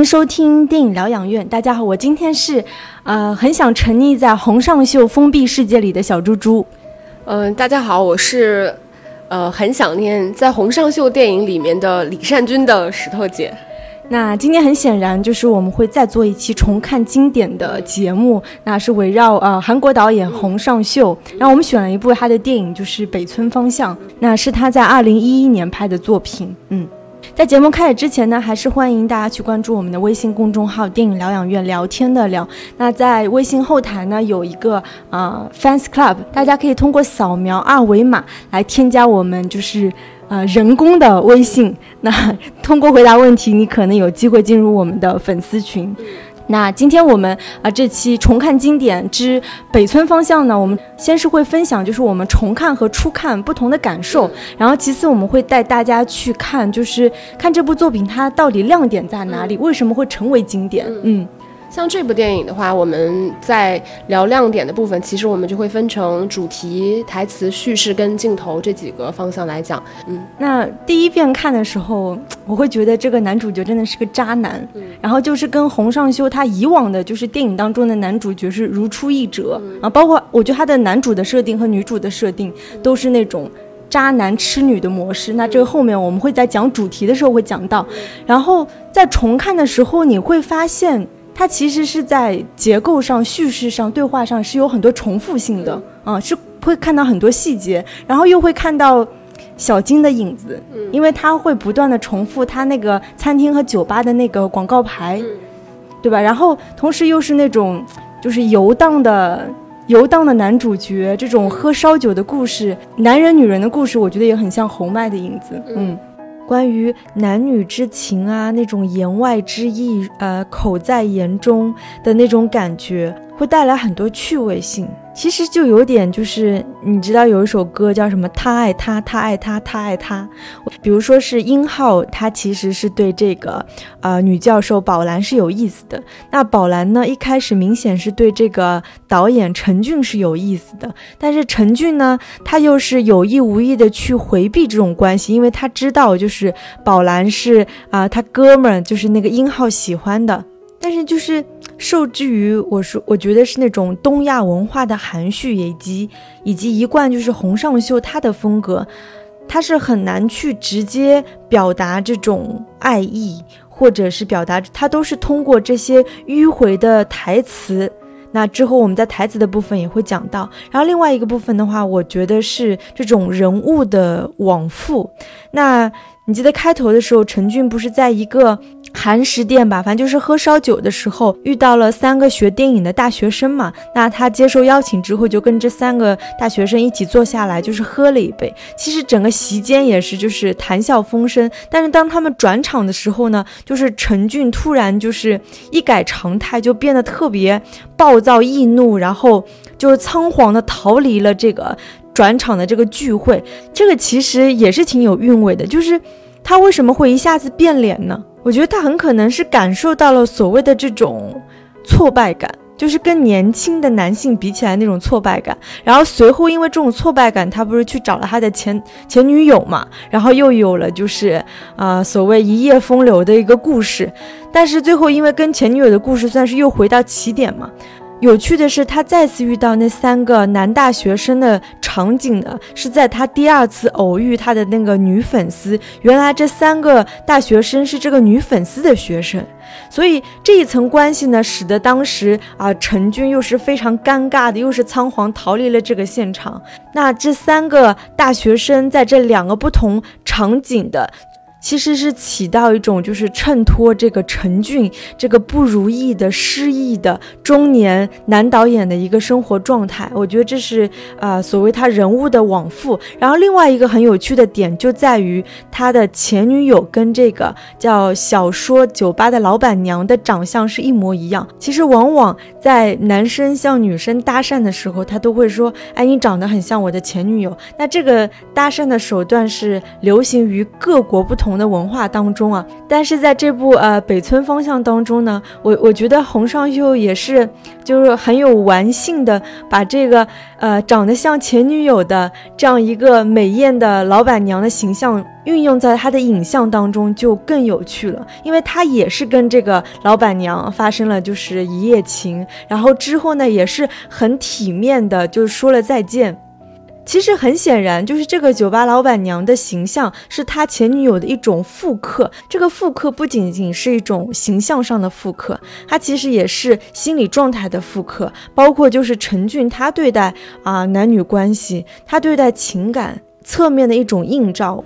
欢迎收听电影疗养院。大家好，我今天是，呃，很想沉溺在洪尚秀封闭世界里的小猪猪。嗯，大家好，我是，呃，很想念在洪尚秀电影里面的李善均的石头姐。那今天很显然就是我们会再做一期重看经典的节目，那是围绕呃韩国导演洪尚秀，然后我们选了一部他的电影，就是《北村方向》，那是他在二零一一年拍的作品。嗯，在节目开始之前呢，还是欢迎大家去关注我们的微信公众号“电影疗养院”，聊天的聊。那在微信后台呢有一个呃 fans club，大家可以通过扫描二维码来添加我们，就是。呃，人工的微信，那 通过回答问题，你可能有机会进入我们的粉丝群。那今天我们啊这期重看经典之北村方向呢，我们先是会分享就是我们重看和初看不同的感受，然后其次我们会带大家去看，就是看这部作品它到底亮点在哪里，为什么会成为经典？嗯。像这部电影的话，我们在聊亮点的部分，其实我们就会分成主题、台词、叙事跟镜头这几个方向来讲。嗯，那第一遍看的时候，我会觉得这个男主角真的是个渣男，然后就是跟洪尚修他以往的，就是电影当中的男主角是如出一辙啊。包括我觉得他的男主的设定和女主的设定都是那种渣男痴女的模式。那这个后面我们会在讲主题的时候会讲到。然后在重看的时候，你会发现。它其实是在结构上、叙事上、对话上是有很多重复性的，啊，是会看到很多细节，然后又会看到小金的影子，因为他会不断的重复他那个餐厅和酒吧的那个广告牌，对吧？然后同时又是那种就是游荡的游荡的男主角，这种喝烧酒的故事，男人女人的故事，我觉得也很像红麦的影子，嗯。关于男女之情啊，那种言外之意，呃，口在言中的那种感觉，会带来很多趣味性。其实就有点，就是你知道有一首歌叫什么？他爱他，他爱他，他爱他。比如说是殷浩，他其实是对这个呃女教授宝兰是有意思的。那宝兰呢，一开始明显是对这个导演陈俊是有意思的，但是陈俊呢，他又是有意无意的去回避这种关系，因为他知道就是宝兰是啊他哥们儿，就是那个殷浩喜欢的。但是就是受制于我说，我觉得是那种东亚文化的含蓄，以及以及一贯就是洪尚秀他的风格，他是很难去直接表达这种爱意，或者是表达他都是通过这些迂回的台词。那之后我们在台词的部分也会讲到。然后另外一个部分的话，我觉得是这种人物的往复。那你记得开头的时候，陈俊不是在一个。韩食店吧，反正就是喝烧酒的时候遇到了三个学电影的大学生嘛。那他接受邀请之后，就跟这三个大学生一起坐下来，就是喝了一杯。其实整个席间也是就是谈笑风生。但是当他们转场的时候呢，就是陈俊突然就是一改常态，就变得特别暴躁易怒，然后就仓皇的逃离了这个转场的这个聚会。这个其实也是挺有韵味的，就是他为什么会一下子变脸呢？我觉得他很可能是感受到了所谓的这种挫败感，就是跟年轻的男性比起来那种挫败感。然后随后因为这种挫败感，他不是去找了他的前前女友嘛，然后又有了就是啊所谓一夜风流的一个故事。但是最后因为跟前女友的故事算是又回到起点嘛。有趣的是，他再次遇到那三个男大学生的场景呢，是在他第二次偶遇他的那个女粉丝。原来这三个大学生是这个女粉丝的学生，所以这一层关系呢，使得当时啊陈军又是非常尴尬的，又是仓皇逃离了这个现场。那这三个大学生在这两个不同场景的。其实是起到一种就是衬托这个陈俊这个不如意的失意的中年男导演的一个生活状态，我觉得这是啊所谓他人物的往复。然后另外一个很有趣的点就在于他的前女友跟这个叫小说酒吧的老板娘的长相是一模一样。其实往往在男生向女生搭讪的时候，他都会说：“哎，你长得很像我的前女友。”那这个搭讪的手段是流行于各国不同。同的文化当中啊。但是在这部呃北村方向当中呢，我我觉得洪尚秀也是就是很有玩性的，把这个呃长得像前女友的这样一个美艳的老板娘的形象运用在他的影像当中，就更有趣了。因为他也是跟这个老板娘发生了就是一夜情，然后之后呢也是很体面的就是说了再见。其实很显然，就是这个酒吧老板娘的形象是他前女友的一种复刻。这个复刻不仅仅是一种形象上的复刻，它其实也是心理状态的复刻，包括就是陈俊他对待啊男女关系，他对待情感侧面的一种映照。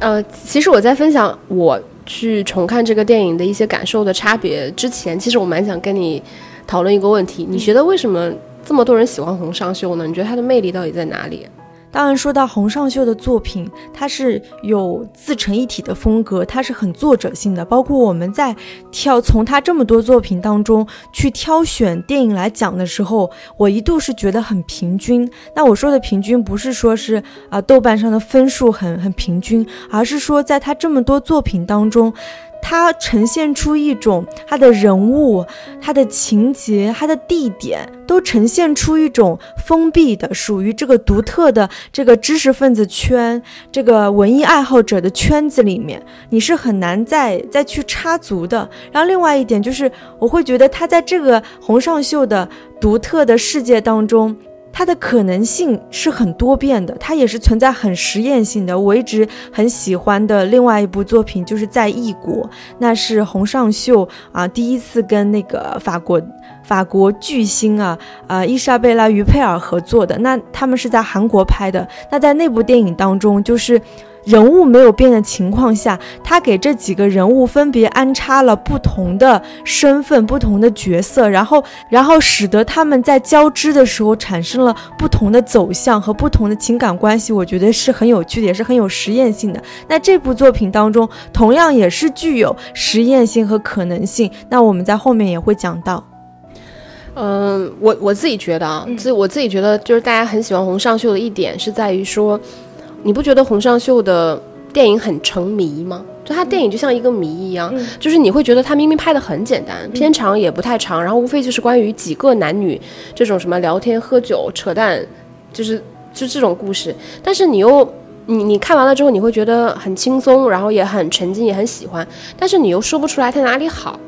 呃，其实我在分享我去重看这个电影的一些感受的差别之前，其实我蛮想跟你讨论一个问题：你觉得为什么？这么多人喜欢洪尚秀呢？你觉得他的魅力到底在哪里？当然，说到洪尚秀的作品，它是有自成一体的风格，它是很作者性的。包括我们在挑从他这么多作品当中去挑选电影来讲的时候，我一度是觉得很平均。那我说的平均，不是说是啊豆瓣上的分数很很平均，而是说在他这么多作品当中。它呈现出一种它的人物、它的情节、它的地点，都呈现出一种封闭的、属于这个独特的这个知识分子圈、这个文艺爱好者的圈子里面，你是很难再再去插足的。然后另外一点就是，我会觉得他在这个洪尚秀的独特的世界当中。它的可能性是很多变的，它也是存在很实验性的。我一直很喜欢的另外一部作品就是在异国，那是洪尚秀啊第一次跟那个法国法国巨星啊啊伊莎贝拉于佩尔合作的，那他们是在韩国拍的。那在那部电影当中，就是。人物没有变的情况下，他给这几个人物分别安插了不同的身份、不同的角色，然后，然后使得他们在交织的时候产生了不同的走向和不同的情感关系。我觉得是很有趣的，也是很有实验性的。那这部作品当中，同样也是具有实验性和可能性。那我们在后面也会讲到。嗯，我我自己觉得啊，自我自己觉得，就是大家很喜欢洪尚秀的一点是在于说。你不觉得洪尚秀的电影很成谜吗？就他电影就像一个谜一样，就是你会觉得他明明拍的很简单，片长也不太长，然后无非就是关于几个男女这种什么聊天、喝酒、扯淡，就是就这种故事。但是你又你你看完了之后，你会觉得很轻松，然后也很沉浸，也很喜欢。但是你又说不出来他哪里好。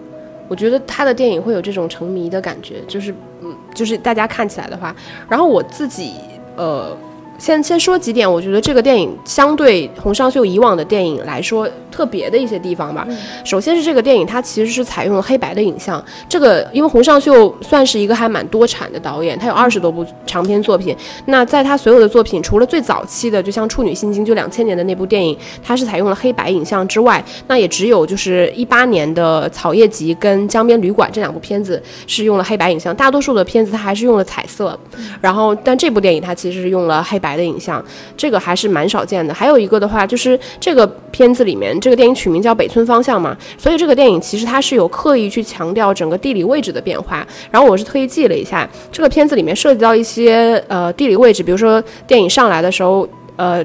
我觉得他的电影会有这种成迷的感觉，就是嗯，就是大家看起来的话，然后我自己呃。先先说几点，我觉得这个电影相对洪尚秀以往的电影来说特别的一些地方吧。首先是这个电影，它其实是采用了黑白的影像。这个因为洪尚秀算是一个还蛮多产的导演，他有二十多部长篇作品。那在他所有的作品，除了最早期的，就像《处女心经》就两千年的那部电影，它是采用了黑白影像之外，那也只有就是一八年的《草叶集》跟《江边旅馆》这两部片子是用了黑白影像。大多数的片子它还是用了彩色。然后，但这部电影它其实是用了黑白。的影像，这个还是蛮少见的。还有一个的话，就是这个片子里面，这个电影取名叫《北村方向》嘛，所以这个电影其实它是有刻意去强调整个地理位置的变化。然后我是特意记了一下，这个片子里面涉及到一些呃地理位置，比如说电影上来的时候，呃，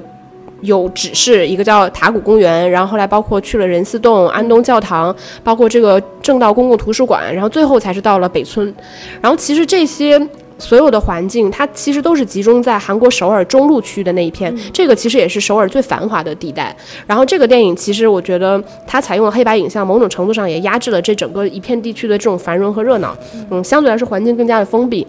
有指示一个叫塔谷公园，然后后来包括去了仁寺洞、安东教堂，包括这个正道公共图书馆，然后最后才是到了北村。然后其实这些。所有的环境，它其实都是集中在韩国首尔中路区的那一片，这个其实也是首尔最繁华的地带。然后这个电影其实我觉得它采用了黑白影像，某种程度上也压制了这整个一片地区的这种繁荣和热闹。嗯，相对来说环境更加的封闭。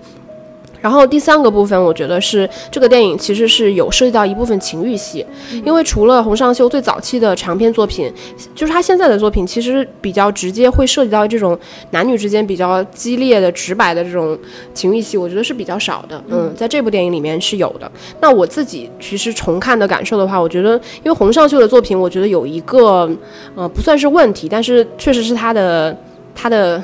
然后第三个部分，我觉得是这个电影其实是有涉及到一部分情欲戏，因为除了洪尚秀最早期的长篇作品，就是他现在的作品其实比较直接，会涉及到这种男女之间比较激烈的、直白的这种情欲戏，我觉得是比较少的。嗯，在这部电影里面是有的。那我自己其实重看的感受的话，我觉得因为洪尚秀的作品，我觉得有一个呃不算是问题，但是确实是他的他的。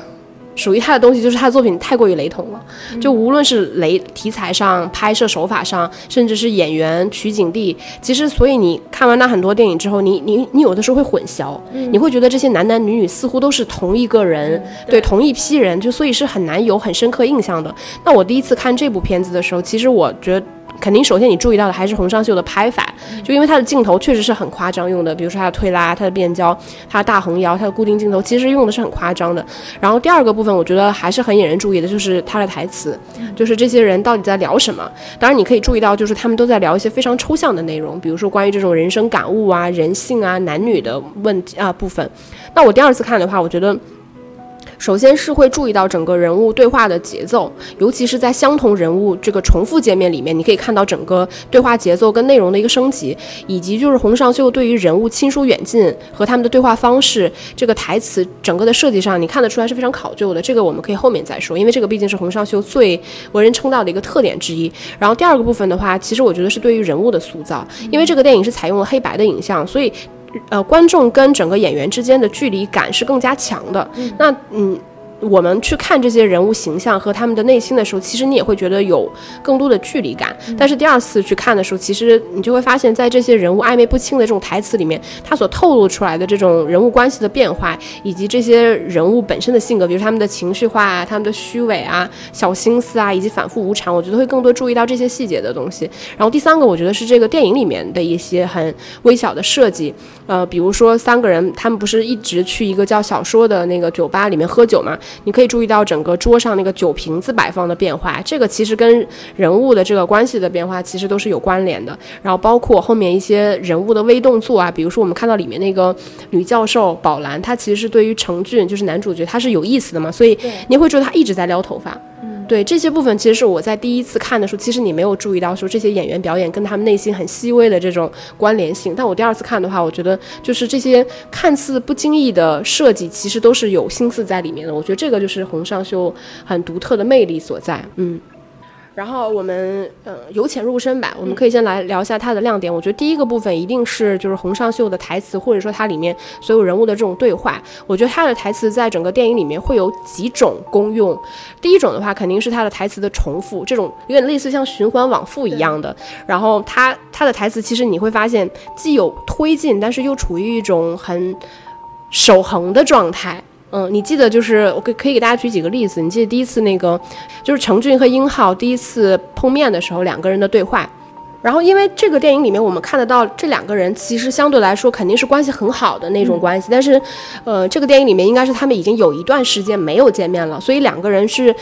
属于他的东西就是他的作品太过于雷同了，就无论是雷题材上、拍摄手法上，甚至是演员取景地，其实所以你看完那很多电影之后，你你你有的时候会混淆，你会觉得这些男男女女似乎都是同一个人，对同一批人，就所以是很难有很深刻印象的。那我第一次看这部片子的时候，其实我觉得。肯定首先你注意到的还是洪尚秀的拍法，就因为他的镜头确实是很夸张用的，比如说他的推拉、他的变焦、他的大横摇、他的固定镜头，其实用的是很夸张的。然后第二个部分，我觉得还是很引人注意的，就是他的台词，就是这些人到底在聊什么。当然你可以注意到，就是他们都在聊一些非常抽象的内容，比如说关于这种人生感悟啊、人性啊、男女的问题啊部分。那我第二次看的话，我觉得。首先是会注意到整个人物对话的节奏，尤其是在相同人物这个重复界面里面，你可以看到整个对话节奏跟内容的一个升级，以及就是洪尚秀对于人物亲疏远近和他们的对话方式，这个台词整个的设计上，你看得出来是非常考究的。这个我们可以后面再说，因为这个毕竟是洪尚秀最为人称道的一个特点之一。然后第二个部分的话，其实我觉得是对于人物的塑造，因为这个电影是采用了黑白的影像，所以。呃，观众跟整个演员之间的距离感是更加强的。那嗯。我们去看这些人物形象和他们的内心的时候，其实你也会觉得有更多的距离感。但是第二次去看的时候，其实你就会发现，在这些人物暧昧不清的这种台词里面，他所透露出来的这种人物关系的变化，以及这些人物本身的性格，比如他们的情绪化啊、他们的虚伪啊、小心思啊，以及反复无常，我觉得会更多注意到这些细节的东西。然后第三个，我觉得是这个电影里面的一些很微小的设计，呃，比如说三个人，他们不是一直去一个叫小说的那个酒吧里面喝酒嘛？你可以注意到整个桌上那个酒瓶子摆放的变化，这个其实跟人物的这个关系的变化其实都是有关联的。然后包括后面一些人物的微动作啊，比如说我们看到里面那个女教授宝兰，她其实是对于程俊就是男主角，他是有意思的嘛，所以你会觉得他一直在撩头发。对这些部分，其实是我在第一次看的时候，其实你没有注意到说这些演员表演跟他们内心很细微的这种关联性。但我第二次看的话，我觉得就是这些看似不经意的设计，其实都是有心思在里面的。我觉得这个就是洪尚秀很独特的魅力所在。嗯。然后我们呃由浅入深吧，我们可以先来聊一下它的亮点。我觉得第一个部分一定是就是洪尚秀的台词，或者说它里面所有人物的这种对话。我觉得他的台词在整个电影里面会有几种功用。第一种的话，肯定是他的台词的重复，这种有点类似像循环往复一样的。然后他他的台词其实你会发现既有推进，但是又处于一种很守恒的状态。嗯，你记得就是我可可以给大家举几个例子。你记得第一次那个，就是程俊和英浩第一次碰面的时候，两个人的对话。然后因为这个电影里面我们看得到这两个人其实相对来说肯定是关系很好的那种关系，但是，呃，这个电影里面应该是他们已经有一段时间没有见面了，所以两个人是。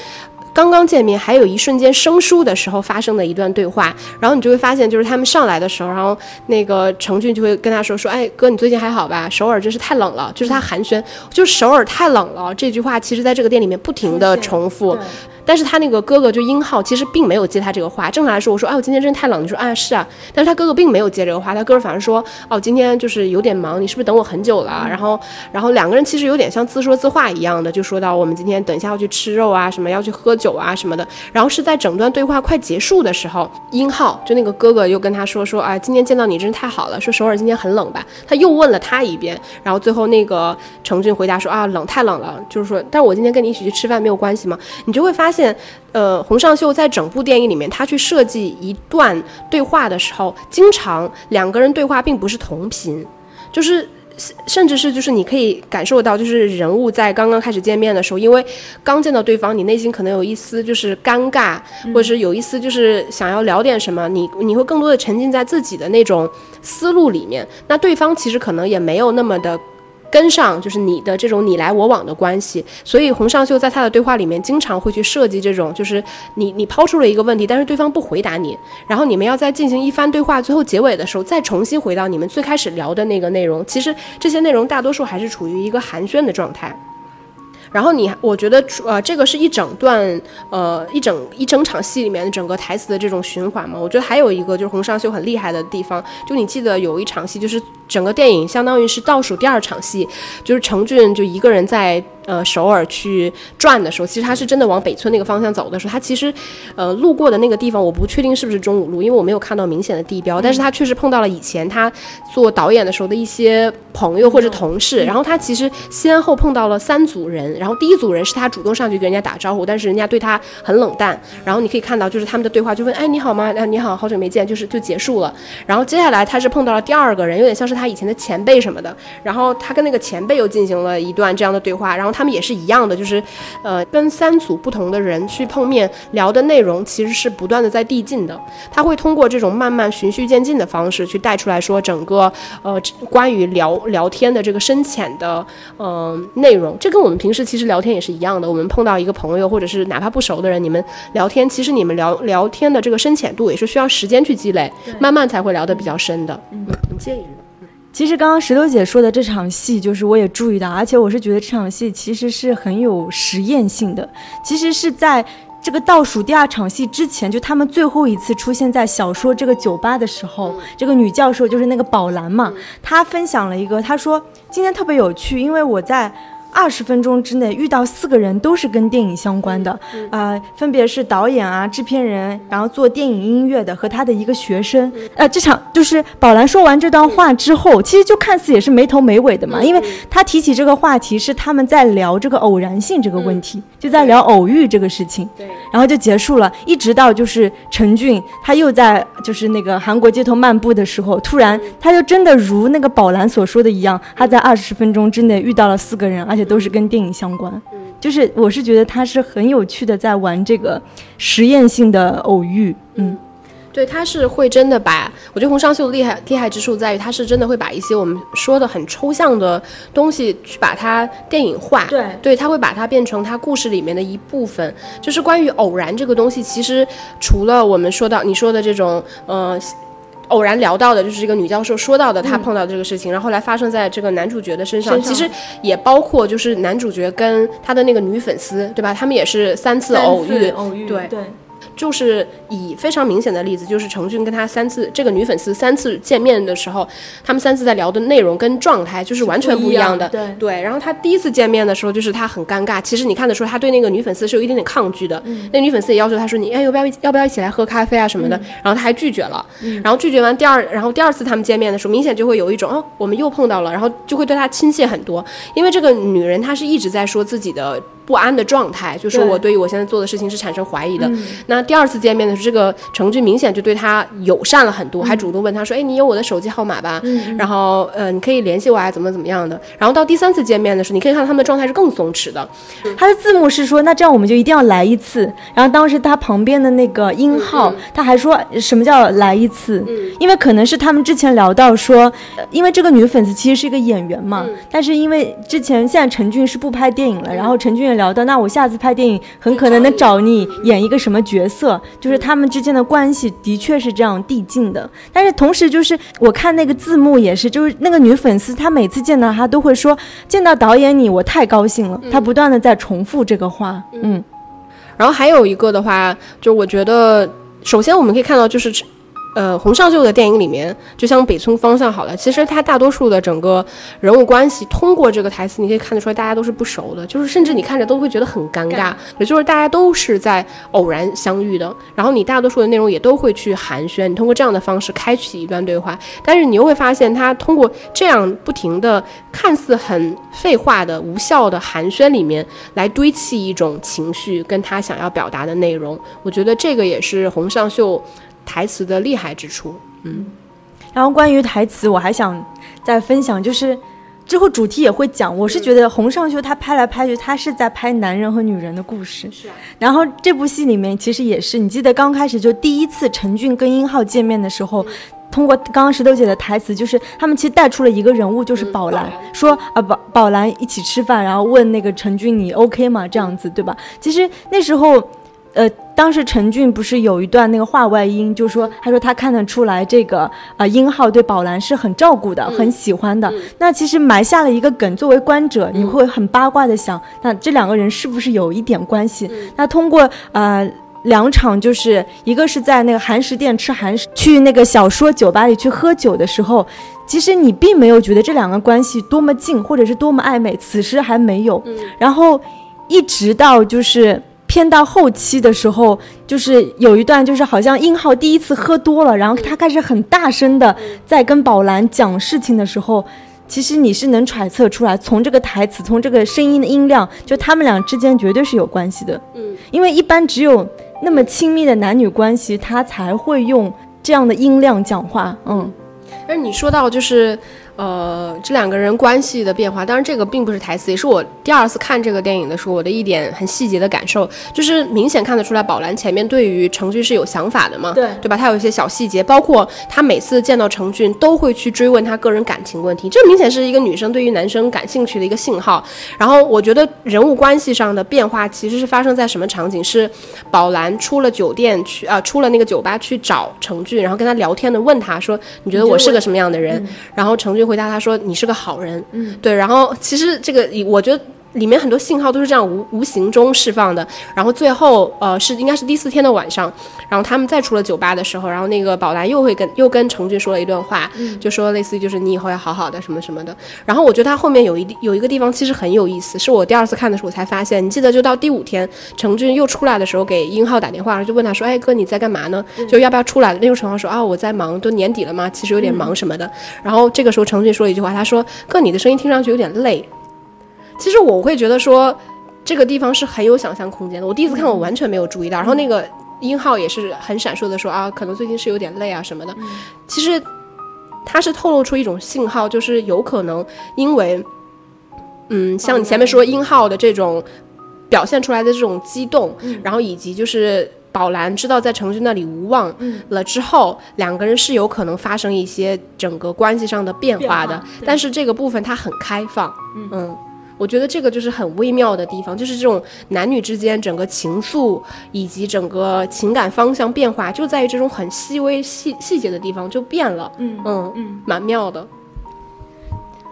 刚刚见面，还有一瞬间生疏的时候发生的一段对话，然后你就会发现，就是他们上来的时候，然后那个程俊就会跟他说说，哎哥，你最近还好吧？首尔真是太冷了，就是他寒暄，就是首尔太冷了这句话，其实在这个店里面不停的重复。但是他那个哥哥就殷浩，其实并没有接他这个话。正常来说，我说，哎，我今天真的太冷。你说，啊，是啊。但是他哥哥并没有接这个话，他哥哥反而说，哦，今天就是有点忙，你是不是等我很久了？然后，然后两个人其实有点像自说自话一样的，就说到我们今天等一下要去吃肉啊，什么要去喝酒啊什么的。然后是在整段对话快结束的时候，殷浩就那个哥哥又跟他说说，啊，今天见到你真是太好了。说首尔今天很冷吧？他又问了他一遍。然后最后那个程俊回答说，啊，冷太冷了，就是说，但是我今天跟你一起去吃饭没有关系吗？你就会发现。呃，洪尚秀在整部电影里面，他去设计一段对话的时候，经常两个人对话并不是同频，就是甚至是就是你可以感受到，就是人物在刚刚开始见面的时候，因为刚见到对方，你内心可能有一丝就是尴尬，或者是有一丝就是想要聊点什么，你你会更多的沉浸在自己的那种思路里面，那对方其实可能也没有那么的。跟上就是你的这种你来我往的关系，所以洪尚秀在他的对话里面经常会去设计这种，就是你你抛出了一个问题，但是对方不回答你，然后你们要再进行一番对话，最后结尾的时候再重新回到你们最开始聊的那个内容。其实这些内容大多数还是处于一个寒暄的状态。然后你，我觉得，呃，这个是一整段，呃，一整一整场戏里面的整个台词的这种循环嘛。我觉得还有一个就是洪尚秀很厉害的地方，就你记得有一场戏，就是整个电影相当于是倒数第二场戏，就是程俊就一个人在。呃，首尔去转的时候，其实他是真的往北村那个方向走的时候，他其实，呃，路过的那个地方，我不确定是不是中五路，因为我没有看到明显的地标，但是他确实碰到了以前他做导演的时候的一些朋友或者同事，然后他其实先后碰到了三组人，然后第一组人是他主动上去跟人家打招呼，但是人家对他很冷淡，然后你可以看到就是他们的对话就问，哎，你好吗？啊，你好，好久没见，就是就结束了，然后接下来他是碰到了第二个人，有点像是他以前的前辈什么的，然后他跟那个前辈又进行了一段这样的对话，然后。他们也是一样的，就是呃跟三组不同的人去碰面聊的内容其实是不断的在递进的，他会通过这种慢慢循序渐进的方式去带出来说整个呃关于聊聊天的这个深浅的呃内容，这跟我们平时其实聊天也是一样的，我们碰到一个朋友或者是哪怕不熟的人，你们聊天，其实你们聊聊天的这个深浅度也是需要时间去积累，慢慢才会聊得比较深的。嗯，你介意吗？其实刚刚石头姐说的这场戏，就是我也注意到，而且我是觉得这场戏其实是很有实验性的。其实是在这个倒数第二场戏之前，就他们最后一次出现在小说这个酒吧的时候，这个女教授就是那个宝蓝嘛，她分享了一个，她说今天特别有趣，因为我在。二十分钟之内遇到四个人都是跟电影相关的，啊，分别是导演啊、制片人，然后做电影音乐的和他的一个学生。呃，这场就是宝兰说完这段话之后，其实就看似也是没头没尾的嘛，因为他提起这个话题是他们在聊这个偶然性这个问题，就在聊偶遇这个事情，对，然后就结束了，一直到就是陈俊他又在就是那个韩国街头漫步的时候，突然他就真的如那个宝兰所说的一样，他在二十分钟之内遇到了四个人，而且。都是跟电影相关，就是我是觉得他是很有趣的，在玩这个实验性的偶遇，嗯，对，他是会真的把，我觉得洪尚秀的厉害厉害之处在于，他是真的会把一些我们说的很抽象的东西去把它电影化，对，对他会把它变成他故事里面的一部分，就是关于偶然这个东西，其实除了我们说到你说的这种，呃。偶然聊到的就是这个女教授说到的，她碰到这个事情，然后后来发生在这个男主角的身上，其实也包括就是男主角跟他的那个女粉丝，对吧？他们也是三次偶遇，偶遇，对。对。就是以非常明显的例子，就是程俊跟他三次这个女粉丝三次见面的时候，他们三次在聊的内容跟状态就是完全不一样的。对对。然后他第一次见面的时候，就是他很尴尬。其实你看得出他对那个女粉丝是有一点点抗拒的。那女粉丝也要求他说：“你哎，要不要要不要一起来喝咖啡啊什么的？”然后他还拒绝了。然后拒绝完第二，然后第二次他们见面的时候，明显就会有一种哦，我们又碰到了，然后就会对他亲切很多。因为这个女人她是一直在说自己的。不安的状态，就是我对于我现在做的事情是产生怀疑的。那第二次见面的时候，这个程俊明显就对他友善了很多，还主动问他说：“哎，你有我的手机号码吧？然后，呃，你可以联系我啊，怎么怎么样的。”然后到第三次见面的时候，你可以看到他们的状态是更松弛的。他的字幕是说：“那这样我们就一定要来一次。”然后当时他旁边的那个英浩，他还说什么叫来一次？因为可能是他们之前聊到说，因为这个女粉丝其实是一个演员嘛，但是因为之前现在陈俊是不拍电影了，然后陈俊也。聊到那我下次拍电影很可能能找你演一个什么角色，就是他们之间的关系的确是这样递进的。但是同时就是我看那个字幕也是，就是那个女粉丝她每次见到他都会说见到导演你我太高兴了，她不断的在重复这个话。嗯，然后还有一个的话，就我觉得首先我们可以看到就是。呃，洪尚秀的电影里面，就像北村方向好了，其实他大多数的整个人物关系，通过这个台词，你可以看得出来，大家都是不熟的，就是甚至你看着都会觉得很尴尬，也就是大家都是在偶然相遇的，然后你大多数的内容也都会去寒暄，你通过这样的方式开启一段对话，但是你又会发现，他通过这样不停的看似很废话的无效的寒暄里面，来堆砌一种情绪，跟他想要表达的内容，我觉得这个也是洪尚秀。台词的厉害之处，嗯，然后关于台词，我还想再分享，就是之后主题也会讲。我是觉得洪尚秀他拍来拍去，他是在拍男人和女人的故事。是啊。然后这部戏里面其实也是，你记得刚开始就第一次陈俊跟殷浩见面的时候，通过刚刚石头姐的台词，就是他们其实带出了一个人物，就是宝兰，说啊宝宝兰一起吃饭，然后问那个陈俊你 OK 吗？这样子对吧？其实那时候。呃，当时陈俊不是有一段那个话外音，就说他说他看得出来这个呃殷浩对宝蓝是很照顾的，很喜欢的。那其实埋下了一个梗，作为观者你会很八卦的想，那这两个人是不是有一点关系？那通过呃两场，就是一个是在那个韩食店吃韩食，去那个小说酒吧里去喝酒的时候，其实你并没有觉得这两个关系多么近，或者是多么暧昧，此时还没有。然后一直到就是。偏到后期的时候，就是有一段，就是好像殷浩第一次喝多了，然后他开始很大声的在跟宝兰讲事情的时候，其实你是能揣测出来，从这个台词，从这个声音的音量，就他们俩之间绝对是有关系的。嗯，因为一般只有那么亲密的男女关系，他才会用这样的音量讲话。嗯，而你说到就是。呃，这两个人关系的变化，当然这个并不是台词，也是我第二次看这个电影的时候，我的一点很细节的感受，就是明显看得出来，宝蓝前面对于程俊是有想法的嘛，对对吧？他有一些小细节，包括他每次见到程俊都会去追问他个人感情问题，这明显是一个女生对于男生感兴趣的一个信号。然后我觉得人物关系上的变化其实是发生在什么场景？是宝蓝出了酒店去啊、出了那个酒吧去找程俊，然后跟他聊天的，问他说：“你觉得我是个什么样的人？”然后程俊回答他说：“你是个好人。”嗯，对。然后其实这个我觉得。里面很多信号都是这样无无形中释放的，然后最后呃是应该是第四天的晚上，然后他们再出了酒吧的时候，然后那个宝兰又会跟又跟程俊说了一段话，就说类似于就是你以后要好好的什么什么的。然后我觉得他后面有一有一个地方其实很有意思，是我第二次看的时候我才发现，你记得就到第五天程俊又出来的时候给英浩打电话，就问他说，哎哥你在干嘛呢？就要不要出来？那时候程浩说啊我在忙，都年底了嘛，其实有点忙什么的。然后这个时候程俊说了一句话，他说哥你的声音听上去有点累。其实我会觉得说，这个地方是很有想象空间的。我第一次看，我完全没有注意到。然后那个英浩也是很闪烁的说啊，可能最近是有点累啊什么的。其实他是透露出一种信号，就是有可能因为，嗯，像你前面说英浩的这种表现出来的这种激动，然后以及就是。宝蓝知道在程俊那里无望了之后，两个人是有可能发生一些整个关系上的变化的，但是这个部分它很开放，嗯。我觉得这个就是很微妙的地方，就是这种男女之间整个情愫以及整个情感方向变化，就在于这种很细微细细节的地方就变了，嗯嗯嗯，蛮妙的。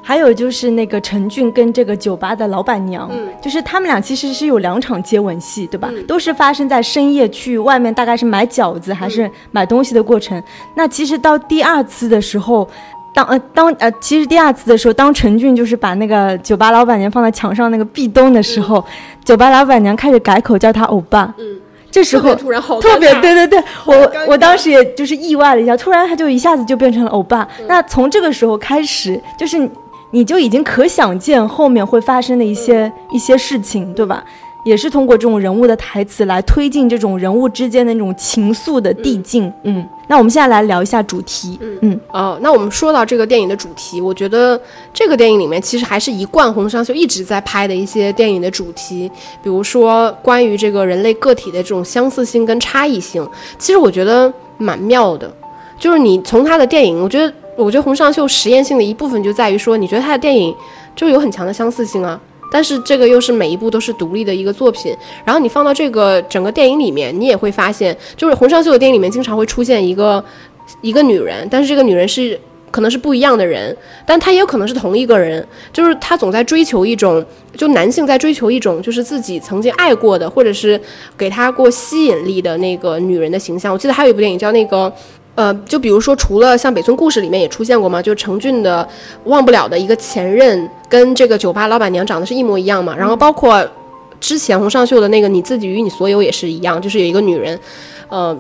还有就是那个陈俊跟这个酒吧的老板娘，就是他们俩其实是有两场接吻戏，对吧？都是发生在深夜去外面，大概是买饺子还是买东西的过程。那其实到第二次的时候。当呃当呃，其实第二次的时候，当陈俊就是把那个酒吧老板娘放在墙上那个壁咚的时候，酒吧老板娘开始改口叫他欧巴。嗯，这时候突然好特别对对对，我我当时也就是意外了一下，突然他就一下子就变成了欧巴。那从这个时候开始，就是你就已经可想见后面会发生的一些一些事情，对吧？也是通过这种人物的台词来推进这种人物之间的那种情愫的递进。嗯，那我们现在来聊一下主题。嗯嗯哦，那我们说到这个电影的主题，我觉得这个电影里面其实还是一贯洪尚秀一直在拍的一些电影的主题，比如说关于这个人类个体的这种相似性跟差异性，其实我觉得蛮妙的。就是你从他的电影，我觉得我觉得洪尚秀实验性的一部分就在于说，你觉得他的电影就有很强的相似性啊。但是这个又是每一部都是独立的一个作品，然后你放到这个整个电影里面，你也会发现，就是洪尚秀的电影里面经常会出现一个一个女人，但是这个女人是可能是不一样的人，但她也有可能是同一个人，就是她总在追求一种，就男性在追求一种，就是自己曾经爱过的，或者是给他过吸引力的那个女人的形象。我记得还有一部电影叫那个。呃，就比如说，除了像《北村故事》里面也出现过嘛，就成俊的忘不了的一个前任，跟这个酒吧老板娘长得是一模一样嘛。然后包括之前洪尚秀的那个《你自己与你所有》也是一样，就是有一个女人，呃。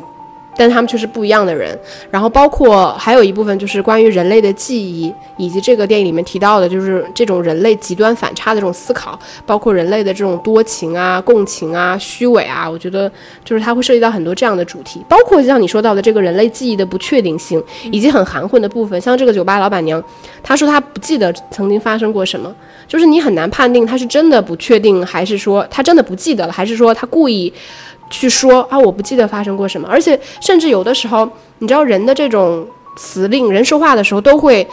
但他们却是不一样的人，然后包括还有一部分就是关于人类的记忆，以及这个电影里面提到的，就是这种人类极端反差的这种思考，包括人类的这种多情啊、共情啊、虚伪啊，我觉得就是它会涉及到很多这样的主题，包括像你说到的这个人类记忆的不确定性，以及很含混的部分，像这个酒吧老板娘，她说她不记得曾经发生过什么，就是你很难判定她是真的不确定，还是说她真的不记得了，还是说她故意。去说啊，我不记得发生过什么，而且甚至有的时候，你知道人的这种词令，人说话的时候都会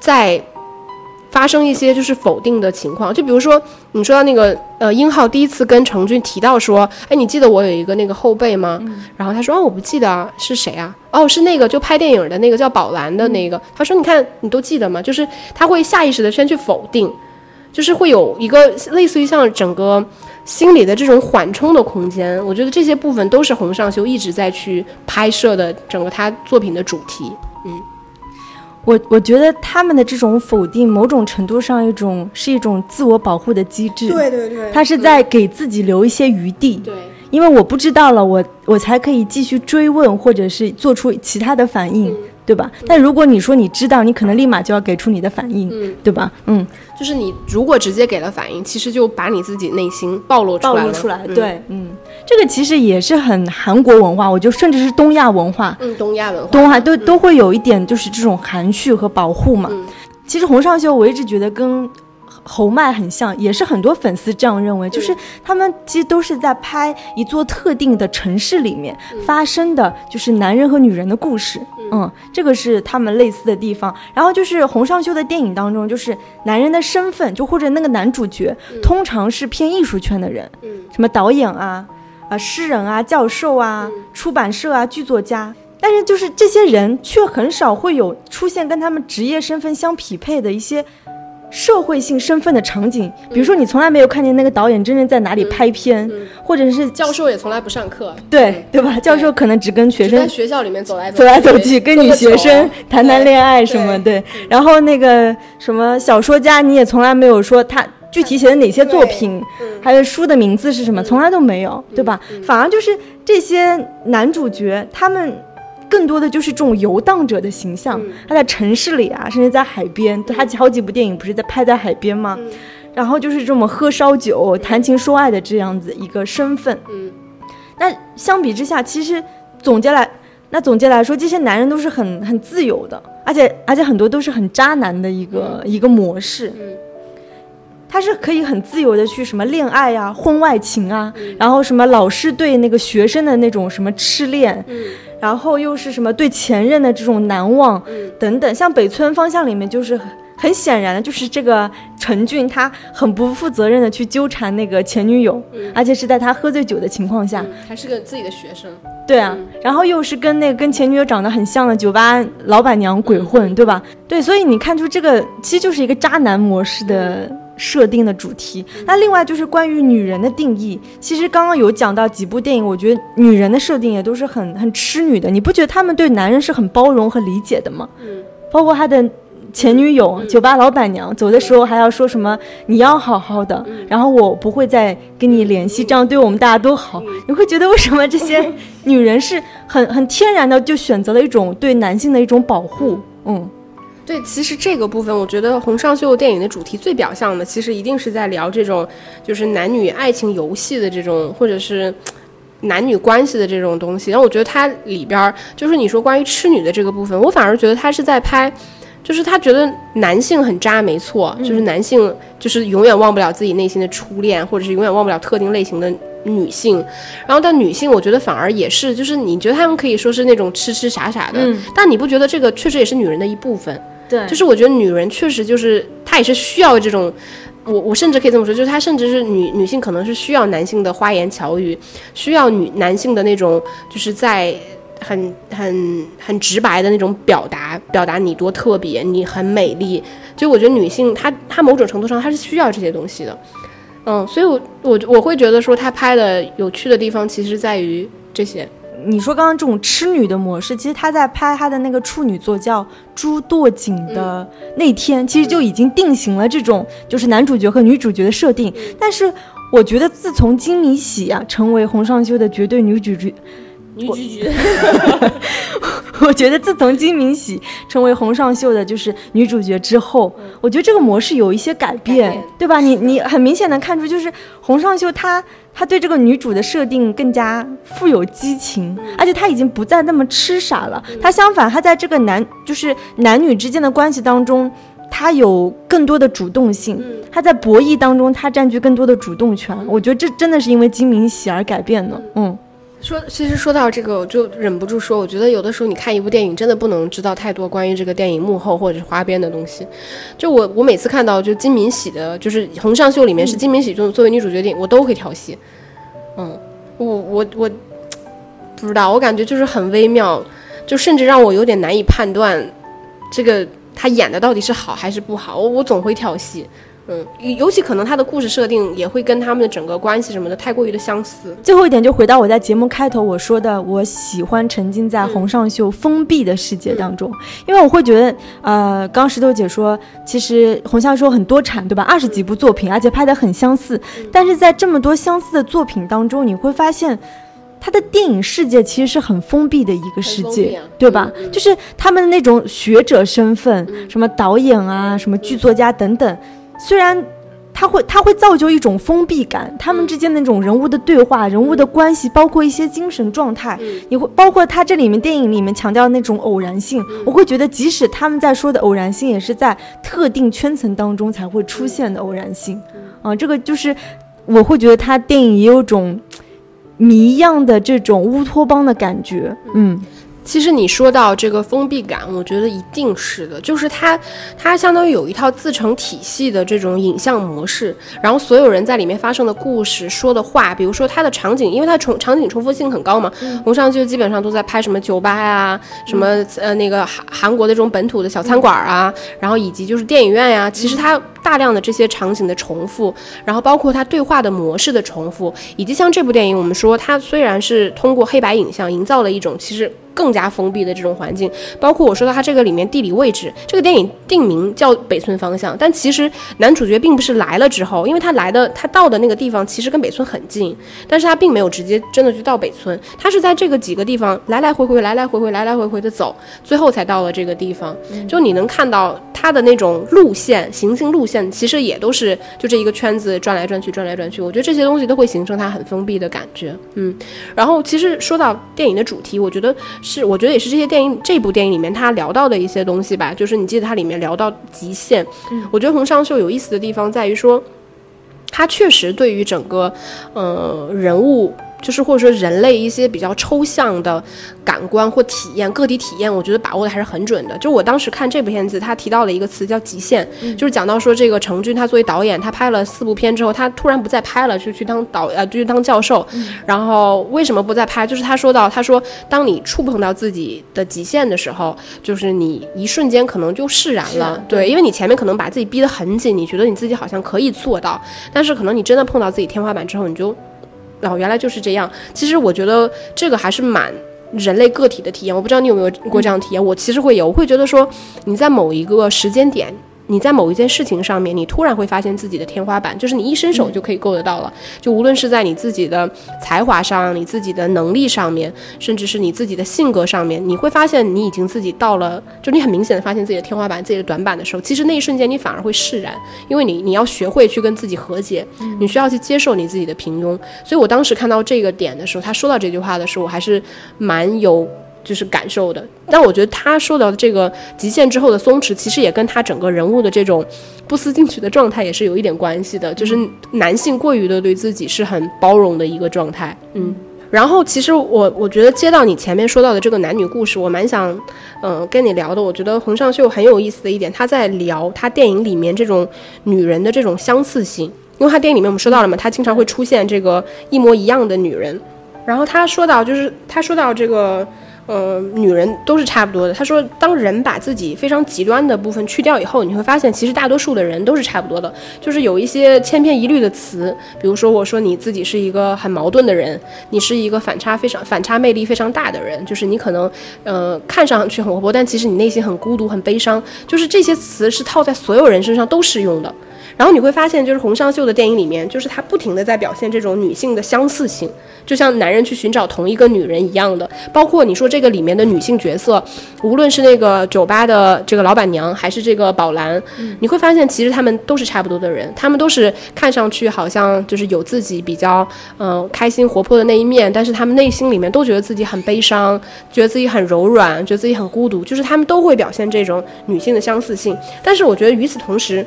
在发生一些就是否定的情况。就比如说你说到那个呃，英浩第一次跟程俊提到说，哎，你记得我有一个那个后辈吗？然后他说，哦，我不记得啊，是谁啊？哦，是那个就拍电影的那个叫宝蓝的那个。他说，你看你都记得吗？就是他会下意识的先去否定，就是会有一个类似于像整个。心里的这种缓冲的空间，我觉得这些部分都是洪尚秀一直在去拍摄的整个他作品的主题。嗯，我我觉得他们的这种否定，某种程度上一种是一种自我保护的机制。对对对，他是在给自己留一些余地。对，因为我不知道了，我我才可以继续追问，或者是做出其他的反应。对吧？但如果你说你知道，你可能立马就要给出你的反应，对吧？嗯，就是你如果直接给了反应，其实就把你自己内心暴露出来了。暴露出来，对，嗯，这个其实也是很韩国文化，我就甚至是东亚文化，嗯，东亚文化，东亚都都会有一点就是这种含蓄和保护嘛。其实洪尚秀我一直觉得跟。侯麦很像，也是很多粉丝这样认为，就是他们其实都是在拍一座特定的城市里面发生的就是男人和女人的故事，嗯，这个是他们类似的地方。然后就是洪尚秀的电影当中，就是男人的身份，就或者那个男主角，通常是偏艺术圈的人，什么导演啊、啊诗人啊、教授啊、出版社啊、剧作家，但是就是这些人却很少会有出现跟他们职业身份相匹配的一些。社会性身份的场景，比如说你从来没有看见那个导演真正在哪里拍片，或者是教授也从来不上课，对对吧？教授可能只跟学生在学校里面走来走来走去，跟女学生谈谈恋爱什么对。然后那个什么小说家，你也从来没有说他具体写的哪些作品，还有书的名字是什么，从来都没有，对吧？反而就是这些男主角他们。更多的就是这种游荡者的形象，他在城市里啊，甚至在海边，他好几部电影不是在拍在海边吗？然后就是这么喝烧酒、谈情说爱的这样子一个身份。嗯，那相比之下，其实总结来，那总结来说，这些男人都是很很自由的，而且而且很多都是很渣男的一个一个模式。嗯，他是可以很自由的去什么恋爱啊、婚外情啊，然后什么老师对那个学生的那种什么痴恋。嗯。然后又是什么对前任的这种难忘，等等，像北村方向里面就是很显然的，就是这个陈俊他很不负责任的去纠缠那个前女友，而且是在他喝醉酒的情况下，还是个自己的学生，对啊，然后又是跟那个跟前女友长得很像的酒吧老板娘鬼混，对吧？对，所以你看出这个其实就是一个渣男模式的。设定的主题，那另外就是关于女人的定义。其实刚刚有讲到几部电影，我觉得女人的设定也都是很很痴女的。你不觉得他们对男人是很包容和理解的吗？嗯，包括他的前女友、酒吧老板娘，走的时候还要说什么“你要好好的”，然后我不会再跟你联系，这样对我们大家都好。你会觉得为什么这些女人是很很天然的就选择了一种对男性的一种保护？嗯。对，其实这个部分，我觉得洪尚秀电影的主题最表象的，其实一定是在聊这种，就是男女爱情游戏的这种，或者是男女关系的这种东西。然后我觉得它里边儿，就是你说关于痴女的这个部分，我反而觉得他是在拍，就是他觉得男性很渣，没错，就是男性就是永远忘不了自己内心的初恋，或者是永远忘不了特定类型的女性。然后但女性，我觉得反而也是，就是你觉得他们可以说是那种痴痴傻傻的，但你不觉得这个确实也是女人的一部分？对，就是我觉得女人确实就是她也是需要这种，我我甚至可以这么说，就是她甚至是女女性可能是需要男性的花言巧语，需要女男性的那种就是在很很很直白的那种表达，表达你多特别，你很美丽。就我觉得女性她她某种程度上她是需要这些东西的，嗯，所以我我我会觉得说她拍的有趣的地方其实在于这些。你说刚刚这种痴女的模式，其实他在拍他的那个处女作叫《朱堕锦》的那天，其实就已经定型了这种就是男主角和女主角的设定。但是我觉得自从金敏喜啊成为洪尚秀的绝对女主角。女主角，我觉得自从金敏喜成为洪尚秀的就是女主角之后，我觉得这个模式有一些改变，对吧？你你很明显能看出，就是洪尚秀她她对这个女主的设定更加富有激情，而且她已经不再那么痴傻了。她相反，她在这个男就是男女之间的关系当中，她有更多的主动性。她在博弈当中，她占据更多的主动权。我觉得这真的是因为金敏喜而改变的。嗯。说，其实说到这个，我就忍不住说，我觉得有的时候你看一部电影，真的不能知道太多关于这个电影幕后或者是花边的东西。就我，我每次看到就金敏喜的，就是《洪尚秀》里面是金敏喜作作为女主角电影，我都会跳戏。嗯，我我我不知道，我感觉就是很微妙，就甚至让我有点难以判断，这个他演的到底是好还是不好。我我总会跳戏。嗯，尤其可能他的故事设定也会跟他们的整个关系什么的太过于的相似。最后一点就回到我在节目开头我说的，我喜欢沉浸在洪尚秀封闭的世界当中，因为我会觉得，呃，刚石头姐说，其实洪尚秀很多产，对吧？二十几部作品，而且拍的很相似，但是在这么多相似的作品当中，你会发现，他的电影世界其实是很封闭的一个世界，对吧？就是他们的那种学者身份，什么导演啊，什么剧作家等等。虽然它会它会造就一种封闭感，他们之间那种人物的对话、人物的关系，包括一些精神状态，你会包括他这里面电影里面强调那种偶然性，我会觉得即使他们在说的偶然性，也是在特定圈层当中才会出现的偶然性，啊，这个就是我会觉得他电影也有种谜一样的这种乌托邦的感觉，嗯。其实你说到这个封闭感，我觉得一定是的，就是它，它相当于有一套自成体系的这种影像模式，然后所有人在里面发生的故事、说的话，比如说它的场景，因为它重场景重复性很高嘛，红上就基本上都在拍什么酒吧呀，什么呃那个韩韩国的这种本土的小餐馆啊，然后以及就是电影院呀，其实它大量的这些场景的重复，然后包括它对话的模式的重复，以及像这部电影，我们说它虽然是通过黑白影像营造了一种其实。更加封闭的这种环境，包括我说到它这个里面地理位置，这个电影定名叫北村方向，但其实男主角并不是来了之后，因为他来的他到的那个地方其实跟北村很近，但是他并没有直接真的去到北村，他是在这个几个地方来来回回来来回回来来回回的走，最后才到了这个地方。就你能看到他的那种路线行进路线，其实也都是就这一个圈子转来转去转来转去，我觉得这些东西都会形成他很封闭的感觉。嗯，然后其实说到电影的主题，我觉得。是，我觉得也是这些电影这部电影里面他聊到的一些东西吧。就是你记得它里面聊到极限，我觉得洪尚秀有意思的地方在于说，他确实对于整个，呃，人物。就是或者说人类一些比较抽象的感官或体验，个体体验，我觉得把握的还是很准的。就我当时看这部片子，他提到了一个词叫极限，就是讲到说这个程军他作为导演，他拍了四部片之后，他突然不再拍了，就去当导呃，就去当教授。然后为什么不再拍？就是他说到，他说当你触碰到自己的极限的时候，就是你一瞬间可能就释然了，对，因为你前面可能把自己逼得很紧，你觉得你自己好像可以做到，但是可能你真的碰到自己天花板之后，你就。哦，原来就是这样。其实我觉得这个还是蛮人类个体的体验。我不知道你有没有过这样的体验，我其实会有。我会觉得说你在某一个时间点。你在某一件事情上面，你突然会发现自己的天花板，就是你一伸手就可以够得到了。就无论是在你自己的才华上、你自己的能力上面，甚至是你自己的性格上面，你会发现你已经自己到了，就你很明显的发现自己的天花板、自己的短板的时候，其实那一瞬间你反而会释然，因为你你要学会去跟自己和解，你需要去接受你自己的平庸。所以我当时看到这个点的时候，他说到这句话的时候，我还是蛮有。就是感受的，但我觉得他说到的这个极限之后的松弛，其实也跟他整个人物的这种不思进取的状态也是有一点关系的。就是男性过于的对自己是很包容的一个状态，嗯。然后其实我我觉得接到你前面说到的这个男女故事，我蛮想嗯跟你聊的。我觉得洪尚秀很有意思的一点，他在聊他电影里面这种女人的这种相似性，因为他电影里面我们说到了嘛，他经常会出现这个一模一样的女人。然后他说到就是他说到这个。呃，女人都是差不多的。他说，当人把自己非常极端的部分去掉以后，你会发现，其实大多数的人都是差不多的。就是有一些千篇一律的词，比如说，我说你自己是一个很矛盾的人，你是一个反差非常、反差魅力非常大的人。就是你可能，呃，看上去很活泼，但其实你内心很孤独、很悲伤。就是这些词是套在所有人身上都适用的。然后你会发现，就是洪尚秀的电影里面，就是他不停的在表现这种女性的相似性，就像男人去寻找同一个女人一样的。包括你说这个里面的女性角色，无论是那个酒吧的这个老板娘，还是这个宝兰，你会发现其实他们都是差不多的人，他们都是看上去好像就是有自己比较嗯开心活泼的那一面，但是他们内心里面都觉得自己很悲伤，觉得自己很柔软，觉得自己很孤独，就是他们都会表现这种女性的相似性。但是我觉得与此同时。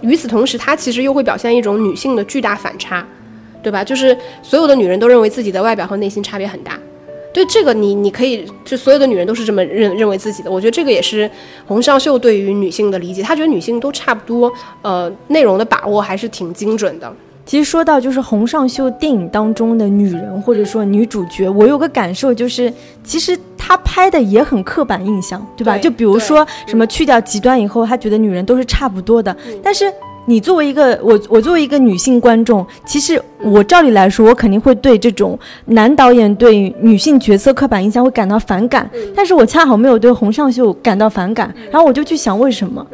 与此同时，她其实又会表现一种女性的巨大反差，对吧？就是所有的女人都认为自己的外表和内心差别很大。对这个，你你可以就所有的女人都是这么认认为自己的。我觉得这个也是洪尚秀对于女性的理解，她觉得女性都差不多，呃，内容的把握还是挺精准的。其实说到就是洪尚秀电影当中的女人或者说女主角，我有个感受就是，其实她拍的也很刻板印象，对吧？就比如说什么去掉极端以后，她觉得女人都是差不多的。但是你作为一个我，我作为一个女性观众，其实我照理来说，我肯定会对这种男导演对女性角色刻板印象会感到反感。但是我恰好没有对洪尚秀感到反感，然后我就去想为什么。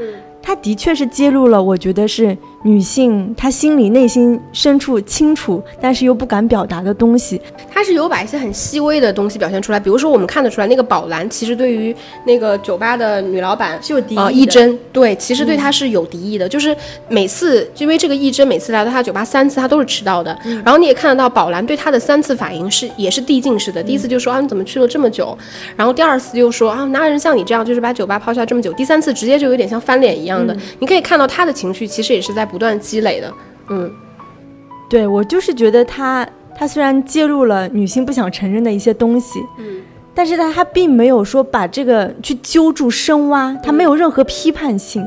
他的确是揭露了，我觉得是女性她心里内心深处清楚，但是又不敢表达的东西。他是有把一些很细微的东西表现出来，比如说我们看得出来，那个宝蓝其实对于那个酒吧的女老板是有敌意啊，义珍对，其实对她是有敌意的，就是每次因为这个一真每次来到他酒吧三次，他都是迟到的。然后你也看得到宝蓝对他的三次反应是也是递进式的，第一次就说啊你怎么去了这么久，然后第二次又说啊哪有人像你这样就是把酒吧抛下这么久，第三次直接就有点像翻脸一样的。你可以看到他的情绪其实也是在不断积累的，嗯，对我就是觉得他他虽然揭露了女性不想承认的一些东西，嗯，但是他他并没有说把这个去揪住深挖，他没有任何批判性，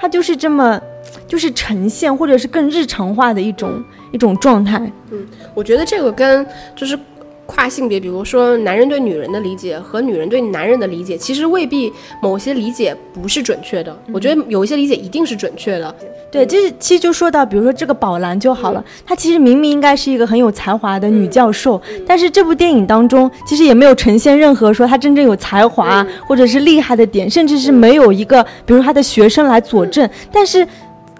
他就是这么就是呈现或者是更日常化的一种一种状态，嗯，我觉得这个跟就是。跨性别，比如说男人对女人的理解和女人对男人的理解，其实未必某些理解不是准确的。我觉得有一些理解一定是准确的。对，这其实就说到，比如说这个宝蓝就好了，她其实明明应该是一个很有才华的女教授，但是这部电影当中其实也没有呈现任何说她真正有才华或者是厉害的点，甚至是没有一个比如她的学生来佐证。但是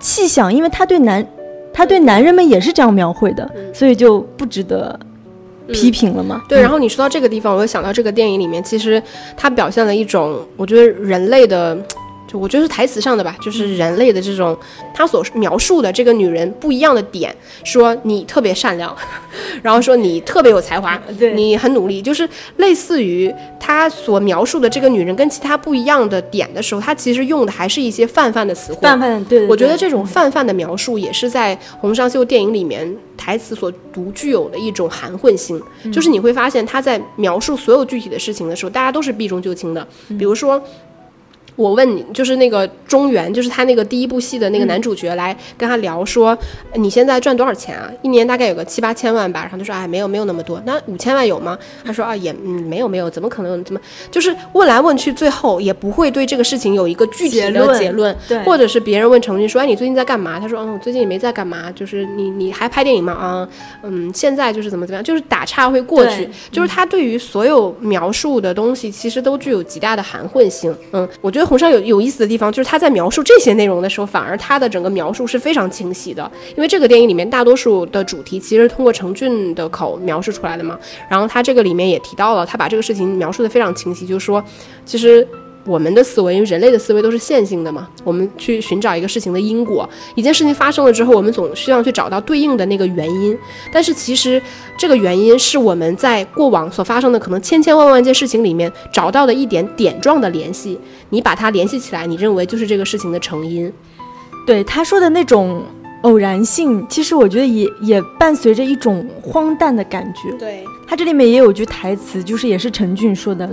细想，因为她对男，她对男人们也是这样描绘的，所以就不值得。批评了吗？对，然后你说到这个地方，我又想到这个电影里面，其实它表现了一种，我觉得人类的。我觉得是台词上的吧，就是人类的这种，他所描述的这个女人不一样的点，说你特别善良，然后说你特别有才华，你很努力，就是类似于他所描述的这个女人跟其他不一样的点的时候，他其实用的还是一些泛泛的词汇。泛泛，对。我觉得这种泛泛的描述也是在洪尚秀电影里面台词所独具有的一种含混性，就是你会发现他在描述所有具体的事情的时候，大家都是避重就轻的，比如说。我问你，就是那个中原，就是他那个第一部戏的那个男主角来跟他聊说，你现在赚多少钱啊？一年大概有个七八千万吧。然后他说，哎，没有没有那么多。那五千万有吗？他说啊，也嗯没有没有，怎么可能？怎么就是问来问去，最后也不会对这个事情有一个具体的结论。对，或者是别人问程军说，哎，你最近在干嘛？他说，嗯，我最近也没在干嘛，就是你你还拍电影吗？啊，嗯，现在就是怎么怎么样，就是打岔会过去。就是他对于所有描述的东西，其实都具有极大的含混性。嗯，我觉得。洪尚有有意思的地方，就是他在描述这些内容的时候，反而他的整个描述是非常清晰的。因为这个电影里面大多数的主题其实通过程俊的口描述出来的嘛。然后他这个里面也提到了，他把这个事情描述的非常清晰，就是说，其实。我们的思维，因为人类的思维都是线性的嘛，我们去寻找一个事情的因果，一件事情发生了之后，我们总需要去找到对应的那个原因。但是其实这个原因是我们在过往所发生的可能千千万万件事情里面找到的一点点状的联系，你把它联系起来，你认为就是这个事情的成因。对他说的那种偶然性，其实我觉得也也伴随着一种荒诞的感觉。对他这里面也有句台词，就是也是陈俊说的。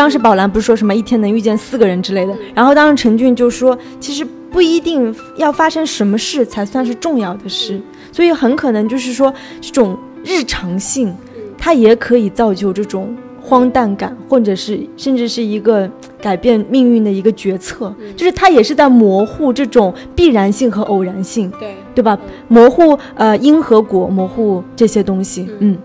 当时宝蓝不是说什么一天能遇见四个人之类的，然后当时陈俊就说，其实不一定要发生什么事才算是重要的事，所以很可能就是说这种日常性，它也可以造就这种荒诞感，或者是甚至是一个改变命运的一个决策，就是它也是在模糊这种必然性和偶然性，对对吧？模糊呃因和果，模糊这些东西，嗯。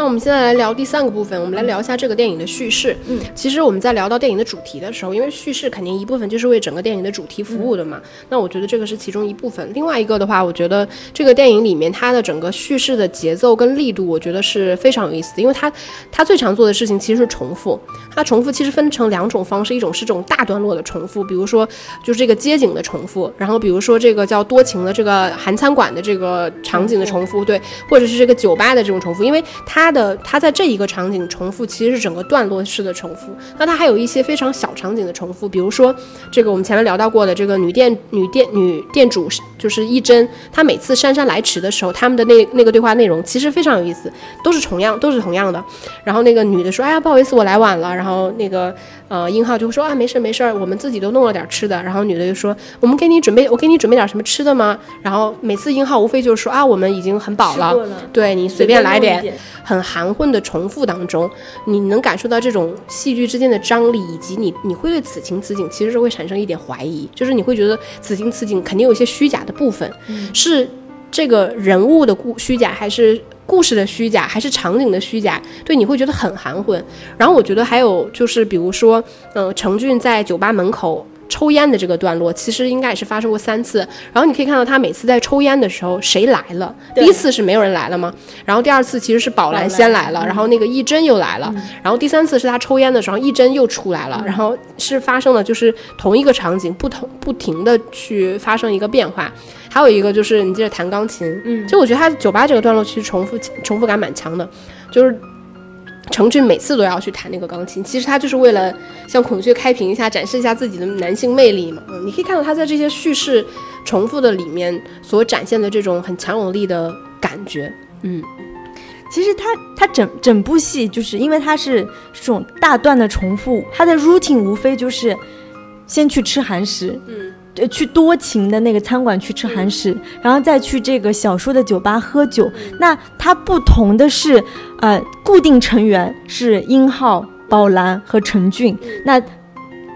那我们现在来聊第三个部分，我们来聊一下这个电影的叙事。嗯，其实我们在聊到电影的主题的时候，因为叙事肯定一部分就是为整个电影的主题服务的嘛。那我觉得这个是其中一部分。另外一个的话，我觉得这个电影里面它的整个叙事的节奏跟力度，我觉得是非常有意思的。因为它它最常做的事情其实是重复。它重复其实分成两种方式，一种是这种大段落的重复，比如说就是这个街景的重复，然后比如说这个叫多情的这个韩餐馆的这个场景的重复，对，或者是这个酒吧的这种重复，因为它。它的它在这一个场景重复，其实是整个段落式的重复。那它还有一些非常小场景的重复，比如说这个我们前面聊到过的这个女店女店女店主就是一真，她每次姗姗来迟的时候，他们的那那个对话内容其实非常有意思，都是同样都是同样的。然后那个女的说：“哎呀，不好意思，我来晚了。”然后那个呃英浩就会说：“啊，没事没事，我们自己都弄了点吃的。”然后女的就说：“我们给你准备，我给你准备点什么吃的吗？”然后每次英浩无非就是说：“啊，我们已经很饱了，对你随便来点。”很含混的重复当中，你能感受到这种戏剧之间的张力，以及你你会对此情此景其实是会产生一点怀疑，就是你会觉得此情此景肯定有一些虚假的部分，是这个人物的故虚假，还是故事的虚假，还是场景的虚假？对，你会觉得很含混。然后我觉得还有就是，比如说，嗯，程俊在酒吧门口。抽烟的这个段落，其实应该也是发生过三次。然后你可以看到他每次在抽烟的时候，谁来了？第一次是没有人来了吗？然后第二次其实是宝兰先来了，然后那个一真又来了，然后第三次是他抽烟的时候，一真又出来了，然后是发生了就是同一个场景，不同不停的去发生一个变化。还有一个就是你记得弹钢琴，嗯，就我觉得他酒吧这个段落其实重复重复感蛮强的，就是。程俊每次都要去弹那个钢琴，其实他就是为了向孔雀开屏一下，展示一下自己的男性魅力嘛。嗯，你可以看到他在这些叙事重复的里面所展现的这种很强有力的感觉。嗯，其实他他整整部戏就是因为他是这种大段的重复，他的 routine 无非就是先去吃韩食。嗯。呃，去多情的那个餐馆去吃韩食，然后再去这个小说的酒吧喝酒。那它不同的是，呃，固定成员是殷浩、宝蓝和陈俊，那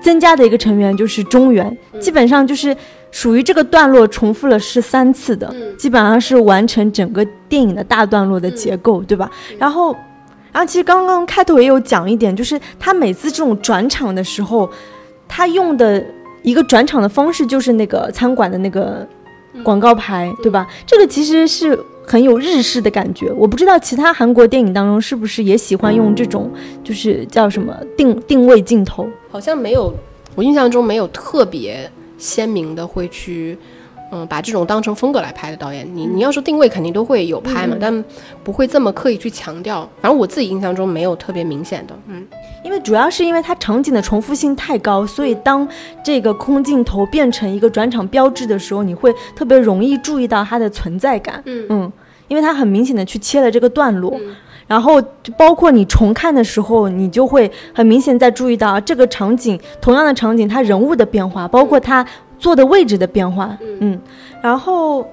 增加的一个成员就是中原，基本上就是属于这个段落重复了是三次的，基本上是完成整个电影的大段落的结构，对吧？然后，然后其实刚刚开头也有讲一点，就是他每次这种转场的时候，他用的。一个转场的方式就是那个餐馆的那个广告牌，对吧？这个其实是很有日式的感觉。我不知道其他韩国电影当中是不是也喜欢用这种，就是叫什么定定位镜头？好像没有，我印象中没有特别鲜明的会去。嗯，把这种当成风格来拍的导演，你你要说定位肯定都会有拍嘛，但不会这么刻意去强调。反正我自己印象中没有特别明显的。嗯，因为主要是因为它场景的重复性太高，所以当这个空镜头变成一个转场标志的时候，你会特别容易注意到它的存在感。嗯嗯，因为它很明显的去切了这个段落，然后包括你重看的时候，你就会很明显在注意到这个场景，同样的场景，它人物的变化，包括它。坐的位置的变化，嗯，然后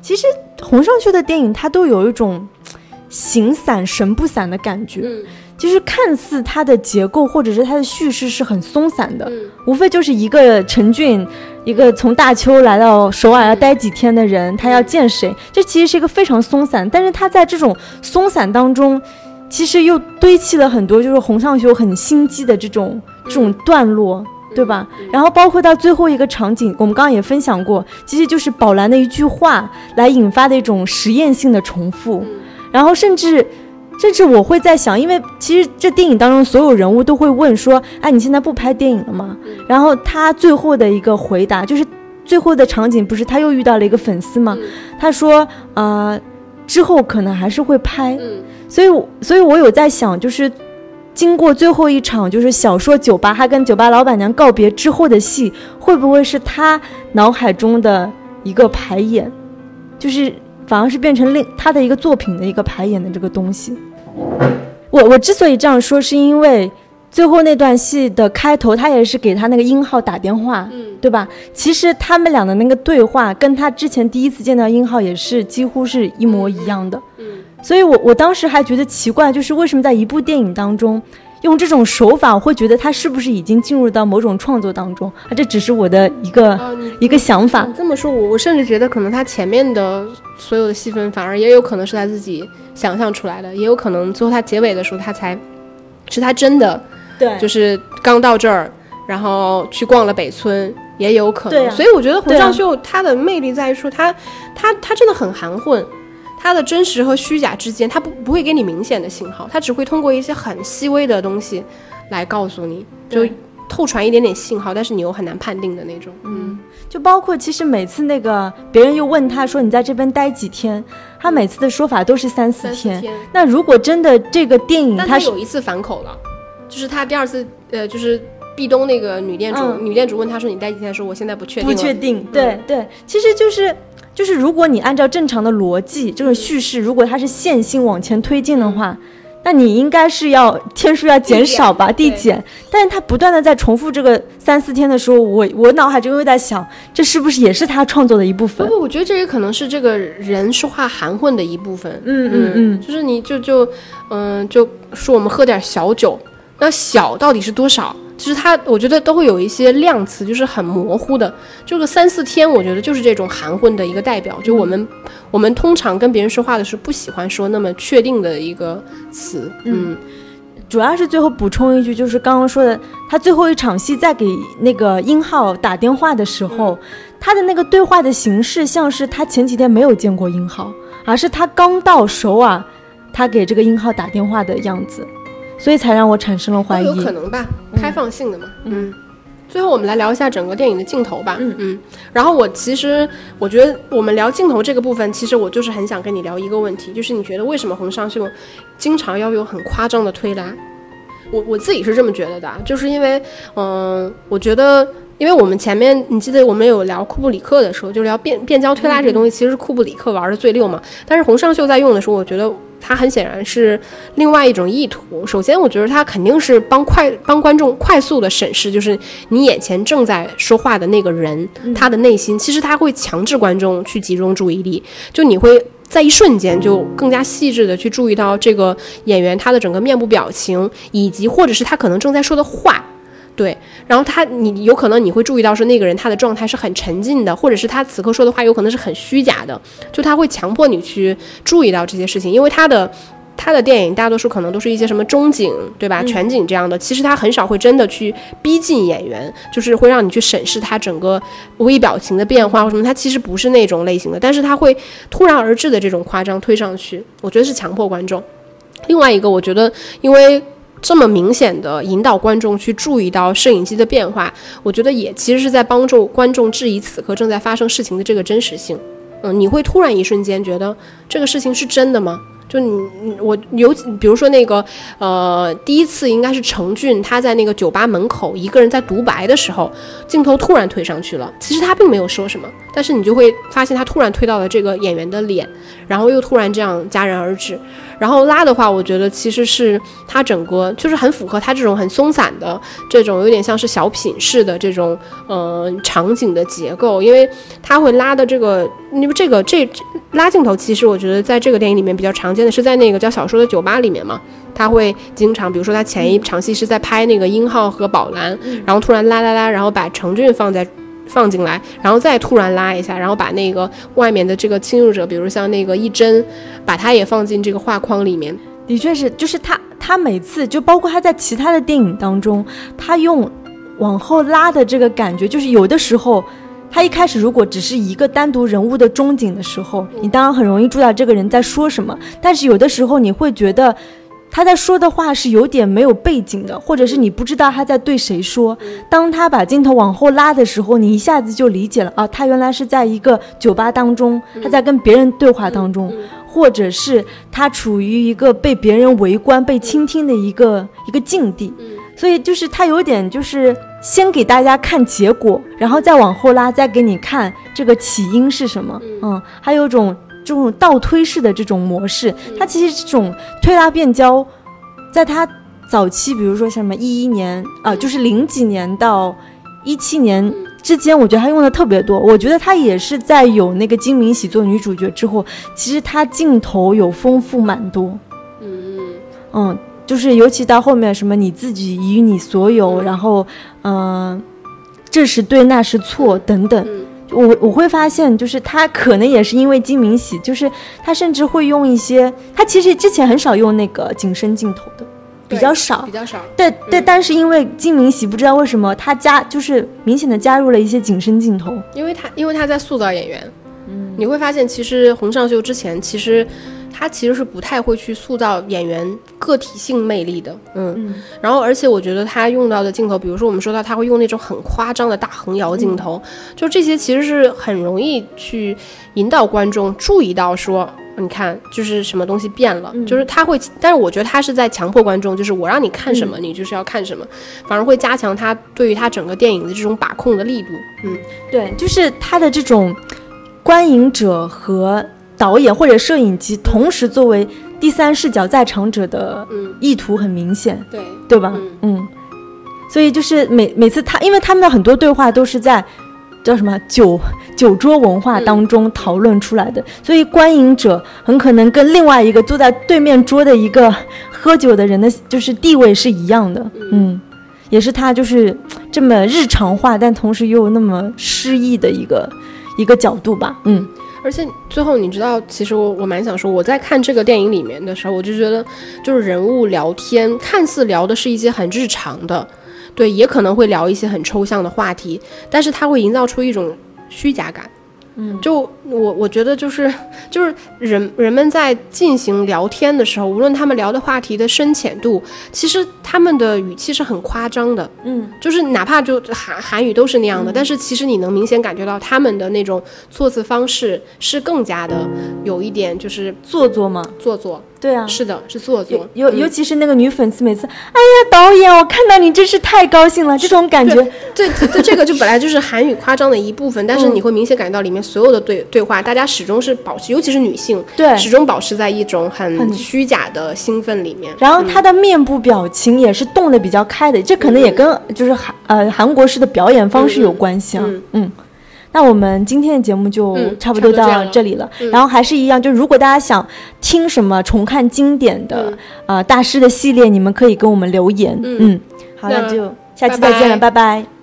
其实洪尚秀的电影它都有一种形散神不散的感觉，嗯，就是看似它的结构或者是它的叙事是很松散的，嗯，无非就是一个陈俊，一个从大邱来到首尔要待几天的人，他要见谁，这其实是一个非常松散，但是他在这种松散当中，其实又堆砌了很多就是洪尚秀很心机的这种这种段落。对吧？然后包括到最后一个场景，我们刚刚也分享过，其实就是宝蓝的一句话来引发的一种实验性的重复。然后甚至，甚至我会在想，因为其实这电影当中所有人物都会问说：“哎，你现在不拍电影了吗？”然后他最后的一个回答就是，最后的场景不是他又遇到了一个粉丝吗？他说：“呃，之后可能还是会拍。”所以，所以我有在想，就是。经过最后一场就是小说酒吧，他跟酒吧老板娘告别之后的戏，会不会是他脑海中的一个排演？就是反而是变成另他的一个作品的一个排演的这个东西。我我之所以这样说，是因为最后那段戏的开头，他也是给他那个英浩打电话，嗯，对吧？其实他们俩的那个对话，跟他之前第一次见到英浩也是几乎是一模一样的，嗯。所以，我我当时还觉得奇怪，就是为什么在一部电影当中用这种手法，我会觉得他是不是已经进入到某种创作当中？啊，这只是我的一个一个想法。这么说，我我甚至觉得，可能他前面的所有的戏份，反而也有可能是他自己想象出来的，也有可能最后他结尾的时候，他才是他真的，对，就是刚到这儿，然后去逛了北村，也有可能。所以我觉得洪尚秀他的魅力在于说，他他他真的很含混。它的真实和虚假之间，它不不会给你明显的信号，它只会通过一些很细微的东西来告诉你，就透传一点点信号，但是你又很难判定的那种。嗯，就包括其实每次那个别人又问他说你在这边待几天，他每次的说法都是三四天。那如果真的这个电影，他有一次反口了，就是他第二次，呃，就是壁咚那个女店主，女店主问他说你待几天，说我现在不确定。不确定，对对，其实就是。就是如果你按照正常的逻辑，这种叙事如果它是线性往前推进的话，那你应该是要天数要减少吧，递减。但是他不断的在重复这个三四天的时候，我我脑海中又在想，这是不是也是他创作的一部分？不，我觉得这也可能是这个人说话含混的一部分。嗯嗯嗯，就是你就就嗯就说我们喝点小酒，那小到底是多少？其实他，我觉得都会有一些量词，就是很模糊的。就个三四天，我觉得就是这种含混的一个代表。就我们，我们通常跟别人说话的时候，不喜欢说那么确定的一个词。嗯，主要是最后补充一句，就是刚刚说的，他最后一场戏在给那个殷浩打电话的时候，他的那个对话的形式像是他前几天没有见过殷浩，而是他刚到首尔，他给这个殷浩打电话的样子，所以才让我产生了怀疑。有可能吧，开放性的嘛，嗯。最后我们来聊一下整个电影的镜头吧。嗯嗯。然后我其实我觉得我们聊镜头这个部分，其实我就是很想跟你聊一个问题，就是你觉得为什么洪尚秀经常要有很夸张的推拉？我我自己是这么觉得的，就是因为嗯，我觉得因为我们前面你记得我们有聊库布里克的时候，就聊变变焦推拉这个东西，其实是库布里克玩的最溜嘛。但是洪尚秀在用的时候，我觉得。它很显然是另外一种意图。首先，我觉得它肯定是帮快帮观众快速的审视，就是你眼前正在说话的那个人，他的内心。其实他会强制观众去集中注意力，就你会在一瞬间就更加细致的去注意到这个演员他的整个面部表情，以及或者是他可能正在说的话。对，然后他，你有可能你会注意到说那个人他的状态是很沉浸的，或者是他此刻说的话有可能是很虚假的，就他会强迫你去注意到这些事情，因为他的他的电影大多数可能都是一些什么中景，对吧？全景这样的，其实他很少会真的去逼近演员，就是会让你去审视他整个微表情的变化或什么，他其实不是那种类型的，但是他会突然而至的这种夸张推上去，我觉得是强迫观众。另外一个，我觉得因为。这么明显的引导观众去注意到摄影机的变化，我觉得也其实是在帮助观众质疑此刻正在发生事情的这个真实性。嗯，你会突然一瞬间觉得这个事情是真的吗？就你我有，比如说那个呃，第一次应该是程俊他在那个酒吧门口一个人在独白的时候，镜头突然推上去了。其实他并没有说什么，但是你就会发现他突然推到了这个演员的脸，然后又突然这样戛然而止。然后拉的话，我觉得其实是他整个就是很符合他这种很松散的这种有点像是小品式的这种呃场景的结构，因为他会拉的这个，因为这个这拉镜头，其实我觉得在这个电影里面比较常见的是在那个叫小说的酒吧里面嘛，他会经常，比如说他前一场戏是在拍那个英浩和宝蓝，然后突然拉拉拉，然后把程俊放在。放进来，然后再突然拉一下，然后把那个外面的这个侵入者，比如像那个一帧，把它也放进这个画框里面。的确是，就是他，他每次就包括他在其他的电影当中，他用往后拉的这个感觉，就是有的时候，他一开始如果只是一个单独人物的中景的时候，你当然很容易注意到这个人在说什么，但是有的时候你会觉得。他在说的话是有点没有背景的，或者是你不知道他在对谁说。当他把镜头往后拉的时候，你一下子就理解了啊，他原来是在一个酒吧当中，他在跟别人对话当中，或者是他处于一个被别人围观、被倾听的一个一个境地。所以就是他有点就是先给大家看结果，然后再往后拉，再给你看这个起因是什么。嗯，还有一种。这种倒推式的这种模式，它其实这种推拉变焦，在它早期，比如说什么一一年啊，就是零几年到一七年之间，我觉得它用的特别多。我觉得它也是在有那个金敏喜做女主角之后，其实它镜头有丰富蛮多。嗯嗯，就是尤其到后面什么你自己与你所有，然后嗯，这是对，那是错等等。我我会发现，就是他可能也是因为金明喜，就是他甚至会用一些，他其实之前很少用那个景深镜头的，比较少，比较少。对对，但是因为金明喜不知道为什么他加就是明显的加入了一些景深镜头，因为他因为他在塑造演员，嗯，你会发现其实洪尚秀之前其实。他其实是不太会去塑造演员个体性魅力的，嗯，然后而且我觉得他用到的镜头，比如说我们说到他会用那种很夸张的大横摇镜头，就这些其实是很容易去引导观众注意到说，你看就是什么东西变了，就是他会，但是我觉得他是在强迫观众，就是我让你看什么，你就是要看什么，反而会加强他对于他整个电影的这种把控的力度，嗯，对，就是他的这种观影者和。导演或者摄影机同时作为第三视角在场者的意图很明显，对。对吧？嗯，所以就是每每次他，因为他们的很多对话都是在叫什么酒酒桌文化当中讨论出来的，所以观影者很可能跟另外一个坐在对面桌的一个喝酒的人的就是地位是一样的，嗯，也是他就是这么日常化，但同时又那么诗意的一个一个角度吧，嗯。而且最后你知道，其实我我蛮想说，我在看这个电影里面的时候，我就觉得，就是人物聊天，看似聊的是一些很日常的，对，也可能会聊一些很抽象的话题，但是它会营造出一种虚假感。嗯，就我我觉得就是就是人人们在进行聊天的时候，无论他们聊的话题的深浅度，其实他们的语气是很夸张的。嗯，就是哪怕就韩韩语都是那样的，但是其实你能明显感觉到他们的那种措辞方式是更加的有一点就是做作吗？做作。对啊，是的，是做作。尤尤其是那个女粉丝，每次，哎呀，导演，我看到你真是太高兴了，这种感觉。对对，这个就本来就是韩语夸张的一部分，但是你会明显感觉到里面所有的对对话，大家始终是保持，尤其是女性，对，始终保持在一种很虚假的兴奋里面。然后她的面部表情也是动的比较开的，这可能也跟就是韩呃韩国式的表演方式有关系啊。嗯。那我们今天的节目就差不多到这里了，然后还是一样，就如果大家想听什么重看经典的呃大师的系列，你们可以跟我们留言。嗯，好，那就下期再见了，拜拜。